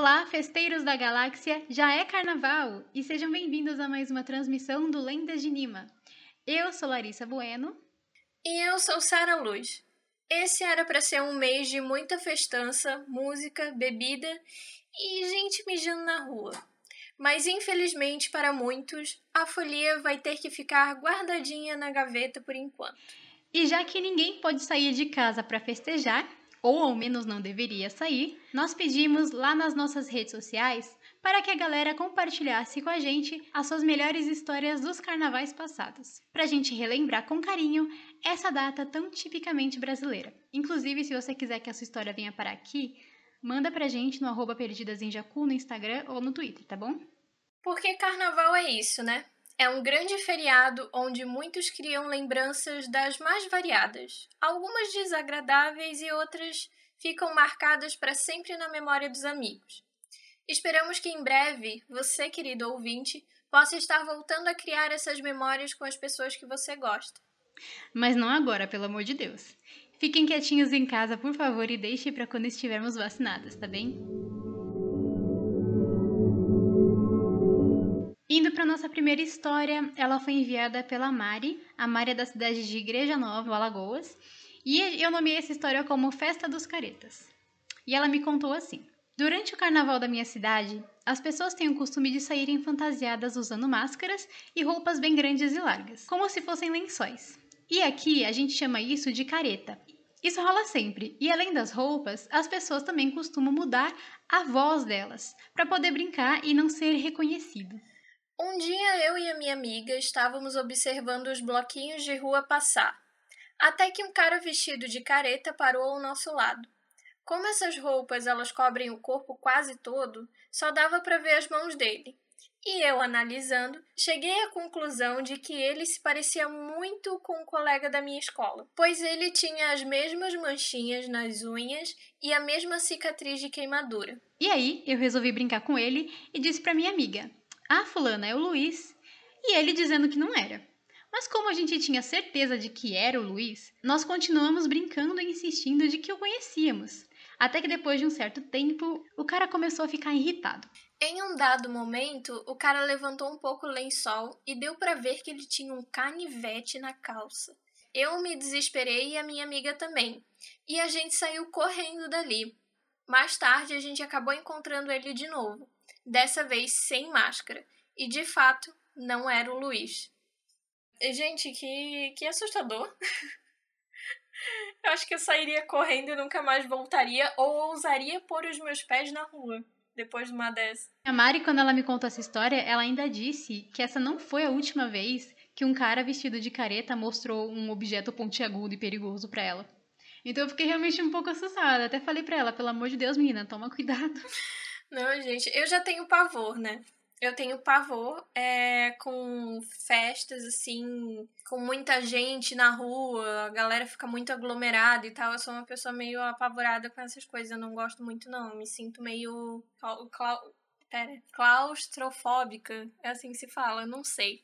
Olá, festeiros da galáxia! Já é carnaval! E sejam bem-vindos a mais uma transmissão do Lendas de Nima. Eu sou Larissa Bueno. E eu sou Sara Luz. Esse era para ser um mês de muita festança, música, bebida e gente mijando na rua. Mas infelizmente para muitos, a folia vai ter que ficar guardadinha na gaveta por enquanto. E já que ninguém pode sair de casa para festejar, ou ao menos não deveria sair, nós pedimos lá nas nossas redes sociais para que a galera compartilhasse com a gente as suas melhores histórias dos carnavais passados, para a gente relembrar com carinho essa data tão tipicamente brasileira. Inclusive, se você quiser que a sua história venha para aqui, manda pra gente no arroba Perdidas em Jacu no Instagram ou no Twitter, tá bom? Porque carnaval é isso, né? É um grande feriado onde muitos criam lembranças das mais variadas, algumas desagradáveis e outras ficam marcadas para sempre na memória dos amigos. Esperamos que em breve você, querido ouvinte, possa estar voltando a criar essas memórias com as pessoas que você gosta. Mas não agora, pelo amor de Deus. Fiquem quietinhos em casa, por favor, e deixe para quando estivermos vacinadas, tá bem? Indo para nossa primeira história, ela foi enviada pela Mari. A Mari é da cidade de Igreja Nova, Alagoas, e eu nomeei essa história como Festa dos Caretas. E ela me contou assim: Durante o carnaval da minha cidade, as pessoas têm o costume de saírem fantasiadas usando máscaras e roupas bem grandes e largas, como se fossem lençóis. E aqui a gente chama isso de careta. Isso rola sempre, e além das roupas, as pessoas também costumam mudar a voz delas, para poder brincar e não ser reconhecido. Um dia eu e a minha amiga estávamos observando os bloquinhos de rua passar, até que um cara vestido de careta parou ao nosso lado. Como essas roupas elas cobrem o corpo quase todo, só dava para ver as mãos dele. E eu, analisando, cheguei à conclusão de que ele se parecia muito com um colega da minha escola, pois ele tinha as mesmas manchinhas nas unhas e a mesma cicatriz de queimadura. E aí, eu resolvi brincar com ele e disse para minha amiga: "Ah, fulana é o Luiz". E ele dizendo que não era. Mas como a gente tinha certeza de que era o Luiz, nós continuamos brincando e insistindo de que o conhecíamos. Até que depois de um certo tempo, o cara começou a ficar irritado. Em um dado momento, o cara levantou um pouco o lençol e deu para ver que ele tinha um canivete na calça. Eu me desesperei e a minha amiga também, e a gente saiu correndo dali. Mais tarde, a gente acabou encontrando ele de novo, dessa vez sem máscara, e de fato não era o Luiz. Gente, que, que assustador! Eu acho que eu sairia correndo e nunca mais voltaria, ou ousaria pôr os meus pés na rua depois de uma dessas. A Mari, quando ela me contou essa história, ela ainda disse que essa não foi a última vez que um cara vestido de careta mostrou um objeto pontiagudo e perigoso para ela. Então eu fiquei realmente um pouco assustada. Até falei para ela, pelo amor de Deus, menina, toma cuidado. Não, gente, eu já tenho pavor, né? Eu tenho pavor é, com festas, assim, com muita gente na rua, a galera fica muito aglomerada e tal. Eu sou uma pessoa meio apavorada com essas coisas, eu não gosto muito, não. Eu me sinto meio. Clau... Pera, claustrofóbica, é assim que se fala, não sei.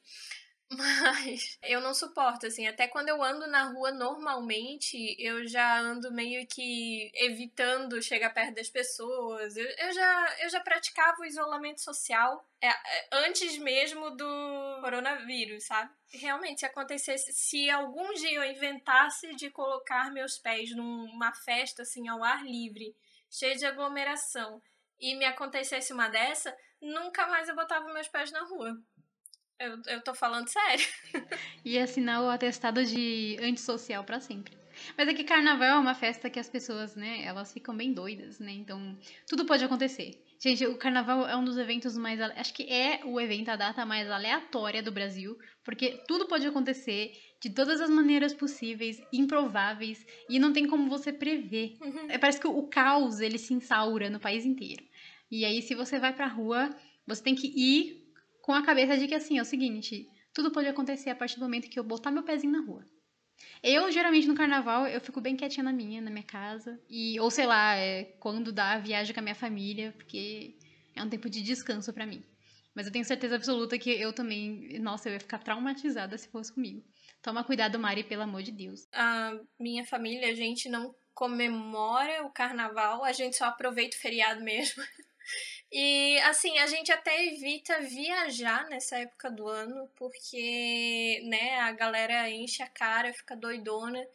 Mas eu não suporto, assim. Até quando eu ando na rua normalmente, eu já ando meio que evitando chegar perto das pessoas. Eu, eu já, eu já praticava o isolamento social é, é antes mesmo do coronavírus, sabe? Realmente, se acontecesse, se algum dia eu inventasse de colocar meus pés numa festa, assim, ao ar livre, cheia de aglomeração, e me acontecesse uma dessa, nunca mais eu botava meus pés na rua. Eu, eu tô falando sério. E assinar o atestado de antissocial para sempre. Mas é que carnaval é uma festa que as pessoas, né, elas ficam bem doidas, né? Então, tudo pode acontecer. Gente, o carnaval é um dos eventos mais. Acho que é o evento, a data mais aleatória do Brasil, porque tudo pode acontecer de todas as maneiras possíveis, improváveis, e não tem como você prever. Uhum. É, parece que o caos ele se instaura no país inteiro. E aí, se você vai pra rua, você tem que ir com a cabeça de que assim, é o seguinte, tudo pode acontecer a partir do momento que eu botar meu pezinho na rua. Eu, geralmente, no carnaval, eu fico bem quietinha na minha, na minha casa. E, ou sei lá, é, quando dá viagem com a minha família, porque é um tempo de descanso para mim. Mas eu tenho certeza absoluta que eu também, nossa, eu ia ficar traumatizada se fosse comigo. Toma cuidado, Mari, pelo amor de Deus. A minha família, a gente não comemora o carnaval, a gente só aproveita o feriado mesmo. E assim, a gente até evita viajar nessa época do ano, porque, né, a galera enche a cara, fica doidona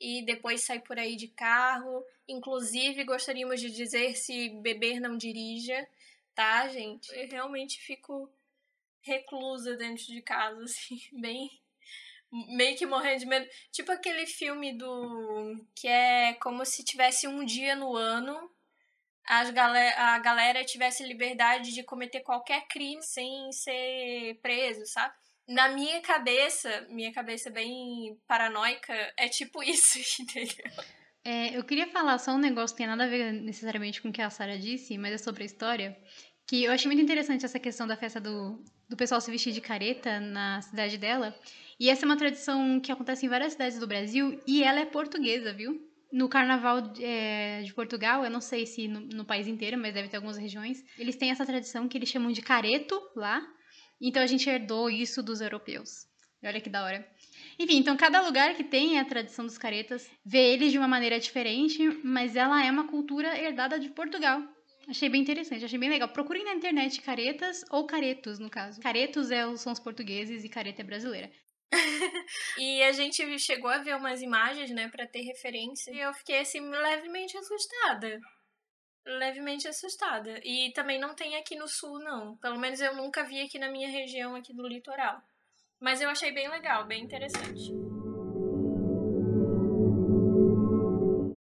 e depois sai por aí de carro. Inclusive, gostaríamos de dizer se beber não dirija, tá, gente? Eu realmente fico reclusa dentro de casa, assim, bem meio que morrendo de medo. Tipo aquele filme do. que é como se tivesse um dia no ano. As galera, a galera tivesse liberdade de cometer qualquer crime sem ser preso, sabe? Na minha cabeça, minha cabeça bem paranoica, é tipo isso, entendeu? É, eu queria falar só um negócio que tem nada a ver necessariamente com o que a Sara disse, mas é sobre a história. Que eu achei muito interessante essa questão da festa do, do pessoal se vestir de careta na cidade dela. E essa é uma tradição que acontece em várias cidades do Brasil e ela é portuguesa, viu? No carnaval é, de Portugal, eu não sei se no, no, país inteiro, mas deve ter algumas regiões, eles têm essa tradição que eles chamam de careto lá. Então a gente herdou isso dos europeus. Olha que da hora. Enfim, então cada lugar que tem a tradição dos caretas vê eles de uma maneira diferente, mas ela é uma cultura herdada de Portugal. Achei bem interessante, achei bem legal. Procurem na internet caretas ou caretos, no caso. Caretos é, são os portugueses e careta é brasileira. E a gente chegou a ver umas imagens, né, para ter referência. E eu fiquei assim levemente assustada. Levemente assustada. E também não tem aqui no sul, não. Pelo menos eu nunca vi aqui na minha região aqui do litoral. Mas eu achei bem legal, bem interessante.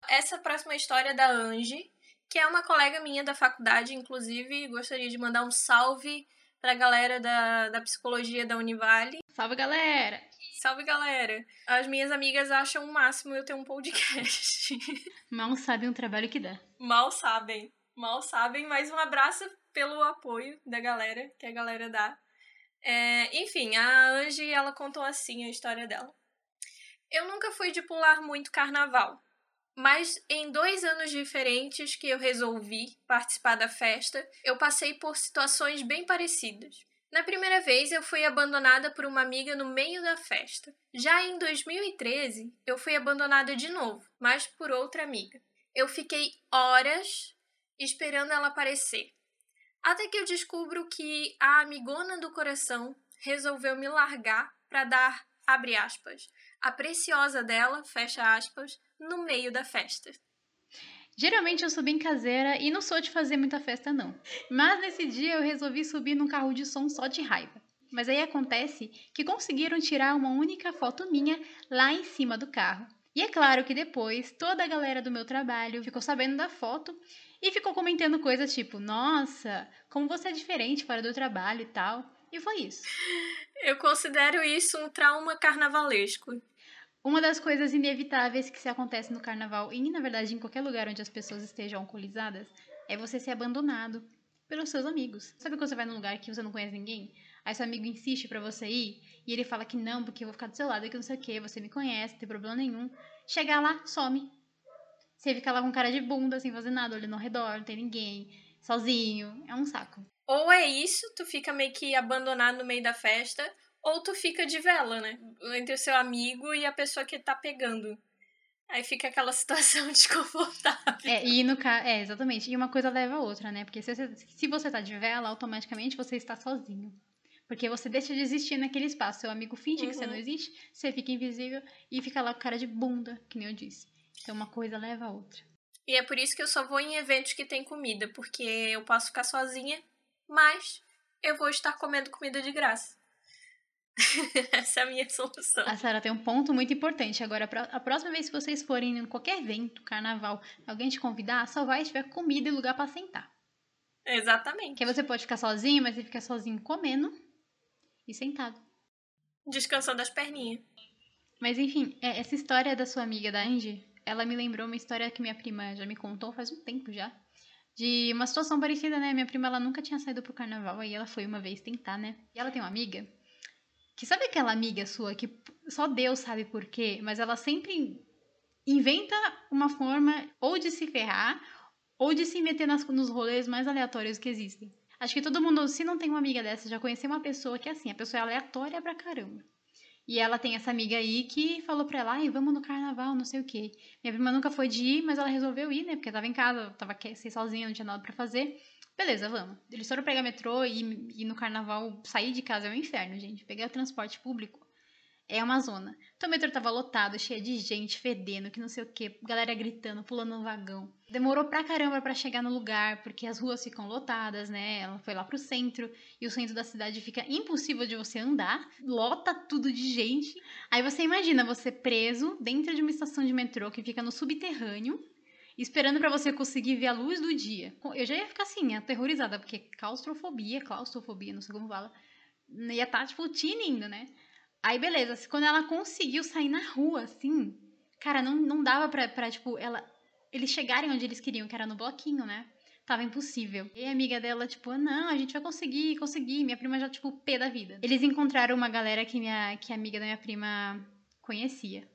Essa próxima história é da Angie, que é uma colega minha da faculdade, inclusive gostaria de mandar um salve pra galera da, da psicologia da Univale. Salve, galera! Salve, galera! As minhas amigas acham o máximo eu ter um podcast. Mal sabem o trabalho que dá. Mal sabem. Mal sabem, mas um abraço pelo apoio da galera, que a galera dá. É, enfim, a Angie, ela contou assim a história dela. Eu nunca fui de pular muito carnaval, mas em dois anos diferentes que eu resolvi participar da festa, eu passei por situações bem parecidas. Na primeira vez, eu fui abandonada por uma amiga no meio da festa. Já em 2013, eu fui abandonada de novo, mas por outra amiga. Eu fiquei horas esperando ela aparecer. Até que eu descubro que a amigona do coração resolveu me largar para dar, abre aspas, a preciosa dela, fecha aspas, no meio da festa. Geralmente eu sou bem caseira e não sou de fazer muita festa, não. Mas nesse dia eu resolvi subir num carro de som só de raiva. Mas aí acontece que conseguiram tirar uma única foto minha lá em cima do carro. E é claro que depois toda a galera do meu trabalho ficou sabendo da foto e ficou comentando coisas tipo: Nossa, como você é diferente fora do trabalho e tal. E foi isso. Eu considero isso um trauma carnavalesco. Uma das coisas inevitáveis que se acontece no carnaval e, na verdade, em qualquer lugar onde as pessoas estejam alcoolizadas é você ser abandonado pelos seus amigos. Sabe quando você vai num lugar que você não conhece ninguém? Aí seu amigo insiste para você ir e ele fala que não, porque eu vou ficar do seu lado, que não sei o que, você me conhece, não tem problema nenhum. Chegar lá, some. Você fica lá com cara de bunda, sem fazer nada, olhando ao redor, não tem ninguém, sozinho. É um saco. Ou é isso, tu fica meio que abandonado no meio da festa, ou tu fica de vela, né? Entre o seu amigo e a pessoa que tá pegando. Aí fica aquela situação desconfortável. É, e no caso, é, exatamente. E uma coisa leva a outra, né? Porque se você, se você tá de vela, automaticamente você está sozinho. Porque você deixa de existir naquele espaço. Seu amigo finge uhum. que você não uhum. existe, você fica invisível e fica lá com cara de bunda, que nem eu disse. Então uma coisa leva a outra. E é por isso que eu só vou em eventos que tem comida, porque eu posso ficar sozinha, mas eu vou estar comendo comida de graça. Essa é a minha solução. A Sara tem um ponto muito importante. Agora, a próxima vez que vocês forem em qualquer evento, carnaval, alguém te convidar, só vai se tiver comida e lugar para sentar. Exatamente. Que aí você pode ficar sozinho, mas você fica sozinho comendo e sentado. Descansando as perninhas. Mas enfim, é, essa história da sua amiga da Angie, ela me lembrou uma história que minha prima já me contou faz um tempo já. De uma situação parecida, né? Minha prima, ela nunca tinha saído pro carnaval, aí ela foi uma vez tentar, né? E ela tem uma amiga que sabe aquela amiga sua que só Deus sabe por quê, mas ela sempre inventa uma forma ou de se ferrar ou de se meter nas, nos rolês mais aleatórios que existem. Acho que todo mundo, se não tem uma amiga dessa, já conheceu uma pessoa que é assim, a pessoa é aleatória pra caramba. E ela tem essa amiga aí que falou pra ela, ai, vamos no carnaval, não sei o quê. Minha prima nunca foi de ir, mas ela resolveu ir, né? Porque tava em casa, tava sozinha, não tinha nada pra fazer. Beleza, vamos. Eles foram pegar metrô e, e no carnaval sair de casa é um inferno, gente. Pegar transporte público é uma zona. Então o metrô tava lotado, cheio de gente, fedendo, que não sei o que, galera gritando, pulando no vagão. Demorou pra caramba para chegar no lugar, porque as ruas ficam lotadas, né? Ela foi lá pro centro e o centro da cidade fica impossível de você andar, lota tudo de gente. Aí você imagina você preso dentro de uma estação de metrô que fica no subterrâneo, esperando para você conseguir ver a luz do dia. Eu já ia ficar assim, aterrorizada, porque claustrofobia, claustrofobia, não sei como fala, ia estar, tá, tipo, tinindo, né? Aí, beleza, quando ela conseguiu sair na rua, assim, cara, não, não dava pra, pra, tipo, ela, eles chegarem onde eles queriam, que era no bloquinho, né? Tava impossível. E a amiga dela, tipo, não, a gente vai conseguir, conseguir. Minha prima já, tipo, pé da vida. Eles encontraram uma galera que, minha, que a amiga da minha prima conhecia.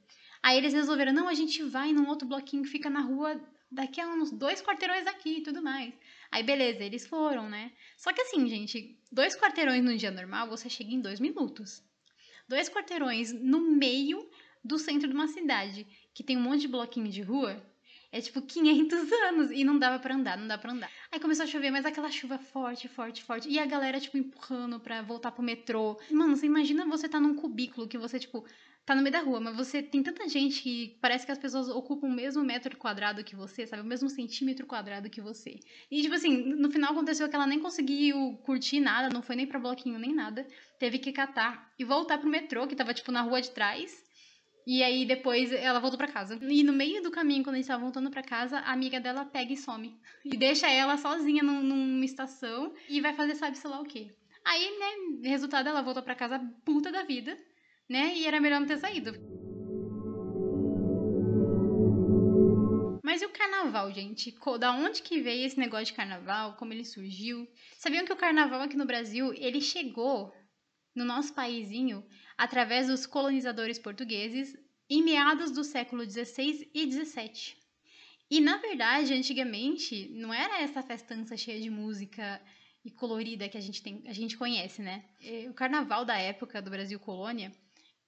Aí eles resolveram, não, a gente vai num outro bloquinho que fica na rua daqui a uns dois quarteirões daqui e tudo mais. Aí, beleza, eles foram, né? Só que assim, gente, dois quarteirões no dia normal, você chega em dois minutos dois quarteirões no meio do centro de uma cidade, que tem um monte de bloquinho de rua, é tipo 500 anos e não dava para andar, não dá para andar. Aí começou a chover, mas aquela chuva forte, forte, forte. E a galera, tipo, empurrando pra voltar pro metrô. Mano, você imagina você tá num cubículo que você, tipo, tá no meio da rua, mas você tem tanta gente que parece que as pessoas ocupam o mesmo metro quadrado que você, sabe? O mesmo centímetro quadrado que você. E, tipo assim, no final aconteceu que ela nem conseguiu curtir nada, não foi nem pra bloquinho nem nada. Teve que catar e voltar pro metrô, que tava, tipo, na rua de trás. E aí depois ela voltou para casa. E no meio do caminho, quando a gente tava voltando para casa, a amiga dela pega e some. E deixa ela sozinha num, numa estação e vai fazer sabe sei lá o quê. Aí, né, resultado, ela voltou para casa puta da vida né? E era melhor não ter saído. Mas e o carnaval, gente? Da onde que veio esse negócio de carnaval? Como ele surgiu? Sabiam que o carnaval aqui no Brasil, ele chegou no nosso paísinho através dos colonizadores portugueses em meados do século XVI e XVII. E, na verdade, antigamente, não era essa festança cheia de música e colorida que a gente, tem, a gente conhece, né? O carnaval da época do Brasil colônia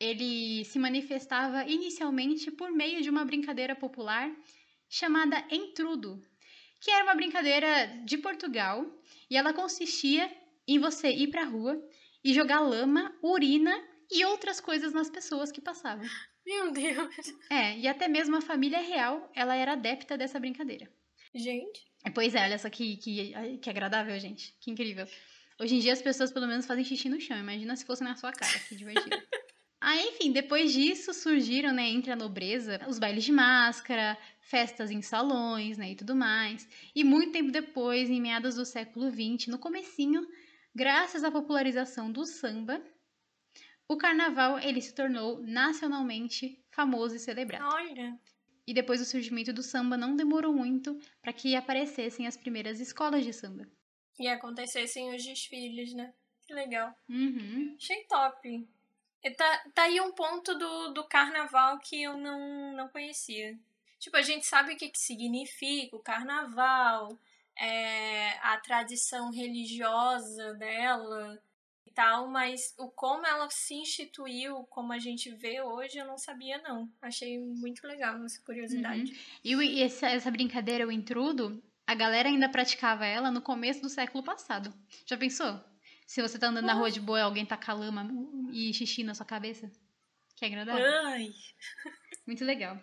ele se manifestava inicialmente por meio de uma brincadeira popular chamada entrudo, que era uma brincadeira de Portugal e ela consistia em você ir para a rua e jogar lama, urina e outras coisas nas pessoas que passavam. Meu Deus! É, e até mesmo a família real, ela era adepta dessa brincadeira. Gente. Pois é, olha só que, que, que agradável, gente. Que incrível. Hoje em dia as pessoas pelo menos fazem xixi no chão. Imagina se fosse na sua cara, que divertido. Aí, enfim, depois disso surgiram, né, entre a nobreza, os bailes de máscara, festas em salões, né, e tudo mais. E muito tempo depois, em meados do século XX, no comecinho, graças à popularização do samba, o carnaval ele se tornou nacionalmente famoso e celebrado. Olha. E depois do surgimento do samba não demorou muito para que aparecessem as primeiras escolas de samba. E acontecessem os desfiles, né? Que legal. Uhum. Achei top. Tá, tá aí um ponto do, do carnaval que eu não, não conhecia. Tipo, a gente sabe o que, que significa o carnaval, é, a tradição religiosa dela e tal, mas o como ela se instituiu, como a gente vê hoje, eu não sabia, não. Achei muito legal essa curiosidade. Uhum. E essa, essa brincadeira, o intrudo, a galera ainda praticava ela no começo do século passado. Já pensou? Se você tá andando na rua de boa e alguém taca lama e xixi na sua cabeça. Que agradável. Ai. Muito legal.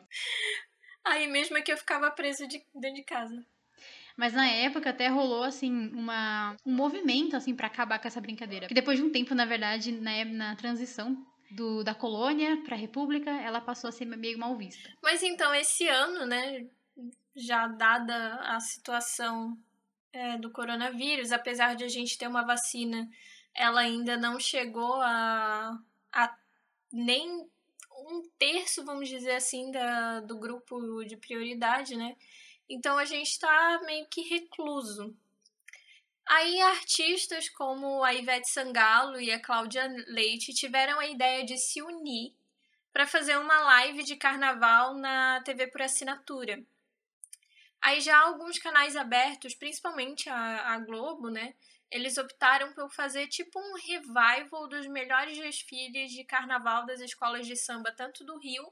Aí mesmo é que eu ficava presa de, dentro de casa. Mas na época até rolou, assim, uma, um movimento, assim, para acabar com essa brincadeira. Que depois de um tempo, na verdade, na, na transição do, da colônia pra república, ela passou a ser meio mal vista. Mas então, esse ano, né, já dada a situação é, do coronavírus, apesar de a gente ter uma vacina, ela ainda não chegou a, a nem um terço, vamos dizer assim, da, do grupo de prioridade, né? Então a gente está meio que recluso. Aí artistas como a Ivete Sangalo e a Cláudia Leite tiveram a ideia de se unir para fazer uma live de carnaval na TV por assinatura. Aí já alguns canais abertos, principalmente a, a Globo, né, eles optaram por fazer tipo um revival dos melhores desfiles de carnaval das escolas de samba, tanto do Rio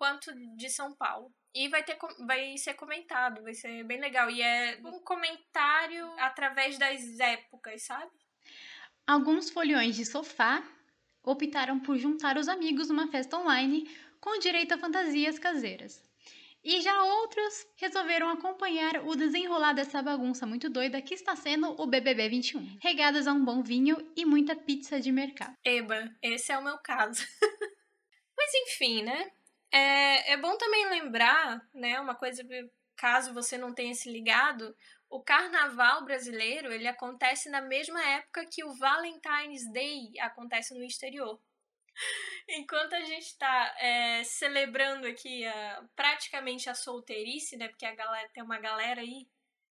quanto de São Paulo. E vai, ter, vai ser comentado, vai ser bem legal. E é um comentário através das épocas, sabe? Alguns foliões de sofá optaram por juntar os amigos numa festa online com direito a fantasias caseiras. E já outros resolveram acompanhar o desenrolar dessa bagunça muito doida que está sendo o BBB 21, regadas a um bom vinho e muita pizza de mercado. Eba, esse é o meu caso. Mas enfim, né? É, é bom também lembrar, né, uma coisa, caso você não tenha se ligado, o carnaval brasileiro ele acontece na mesma época que o Valentine's Day acontece no exterior. Enquanto a gente está é, celebrando aqui a, praticamente a solteirice, né? Porque a galera, tem uma galera aí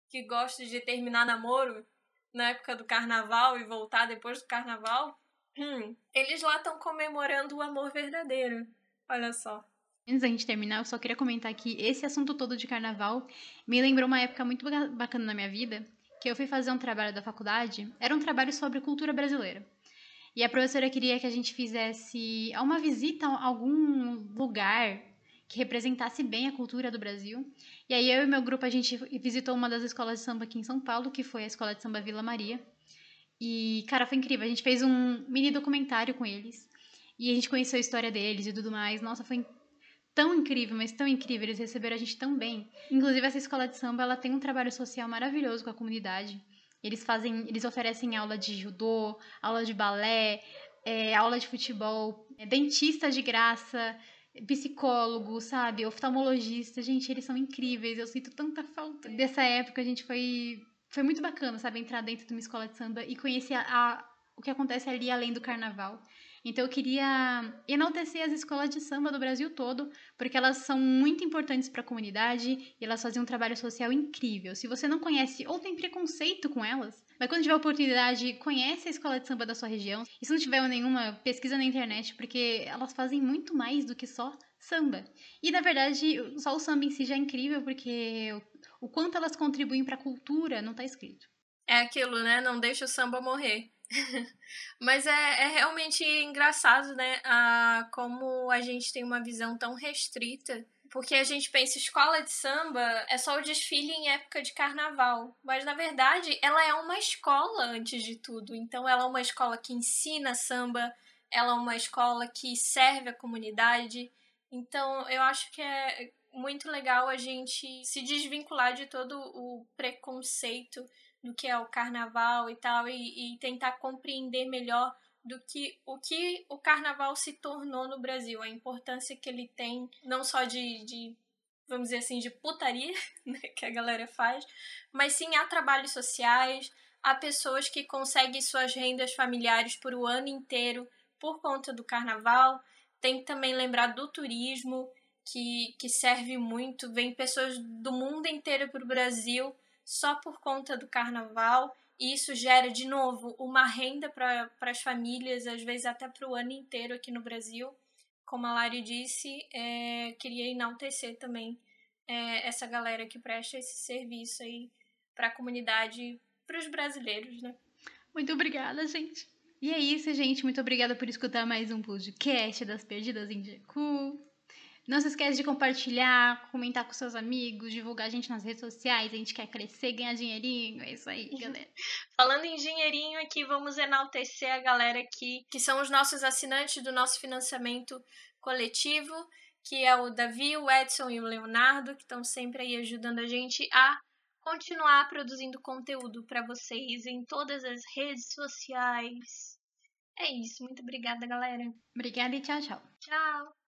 que gosta de terminar namoro na época do carnaval e voltar depois do carnaval. Hum, eles lá estão comemorando o amor verdadeiro. Olha só. Antes da gente terminar, eu só queria comentar que esse assunto todo de carnaval me lembrou uma época muito bacana na minha vida, que eu fui fazer um trabalho da faculdade. Era um trabalho sobre cultura brasileira. E a professora queria que a gente fizesse uma visita a algum lugar que representasse bem a cultura do Brasil. E aí eu e meu grupo a gente visitou uma das escolas de samba aqui em São Paulo, que foi a escola de samba Vila Maria. E cara, foi incrível. A gente fez um mini documentário com eles. E a gente conheceu a história deles e tudo mais. Nossa, foi tão incrível, mas tão incrível. Eles receberam a gente tão bem. Inclusive essa escola de samba, ela tem um trabalho social maravilhoso com a comunidade. Eles fazem, eles oferecem aula de judô, aula de balé, é, aula de futebol, é, dentista de graça, psicólogo, sabe, oftalmologista. Gente, eles são incríveis. Eu sinto tanta falta dessa época. A gente foi foi muito bacana, sabe, entrar dentro de uma escola de samba e conhecer a, a o que acontece ali além do carnaval. Então eu queria enaltecer as escolas de samba do Brasil todo, porque elas são muito importantes para a comunidade e elas fazem um trabalho social incrível. Se você não conhece ou tem preconceito com elas, mas quando tiver oportunidade, conhece a escola de samba da sua região. E se não tiver nenhuma, pesquisa na internet, porque elas fazem muito mais do que só samba. E na verdade, só o samba em si já é incrível, porque o quanto elas contribuem para a cultura não está escrito. É aquilo, né? Não deixa o samba morrer. Mas é, é realmente engraçado, né? A, como a gente tem uma visão tão restrita. Porque a gente pensa, escola de samba é só o desfile em época de carnaval. Mas na verdade, ela é uma escola antes de tudo. Então, ela é uma escola que ensina samba, ela é uma escola que serve a comunidade. Então, eu acho que é muito legal a gente se desvincular de todo o preconceito do que é o carnaval e tal, e, e tentar compreender melhor do que o que o carnaval se tornou no Brasil, a importância que ele tem, não só de, de vamos dizer assim, de putaria né, que a galera faz, mas sim há trabalhos sociais, há pessoas que conseguem suas rendas familiares por o ano inteiro por conta do carnaval. Tem que também lembrar do turismo, que, que serve muito, vem pessoas do mundo inteiro para o Brasil só por conta do carnaval. E isso gera, de novo, uma renda para as famílias, às vezes até para o ano inteiro aqui no Brasil. Como a Lari disse, é, queria enaltecer também é, essa galera que presta esse serviço aí para a comunidade, para os brasileiros, né? Muito obrigada, gente. E é isso, gente. Muito obrigada por escutar mais um podcast das Perdidas em Jecu. Não se esquece de compartilhar, comentar com seus amigos, divulgar a gente nas redes sociais. A gente quer crescer, ganhar dinheirinho. É isso aí, galera. Falando em dinheirinho aqui, vamos enaltecer a galera aqui, que são os nossos assinantes do nosso financiamento coletivo, que é o Davi, o Edson e o Leonardo, que estão sempre aí ajudando a gente a continuar produzindo conteúdo para vocês em todas as redes sociais. É isso, muito obrigada, galera. Obrigada e tchau, tchau. Tchau.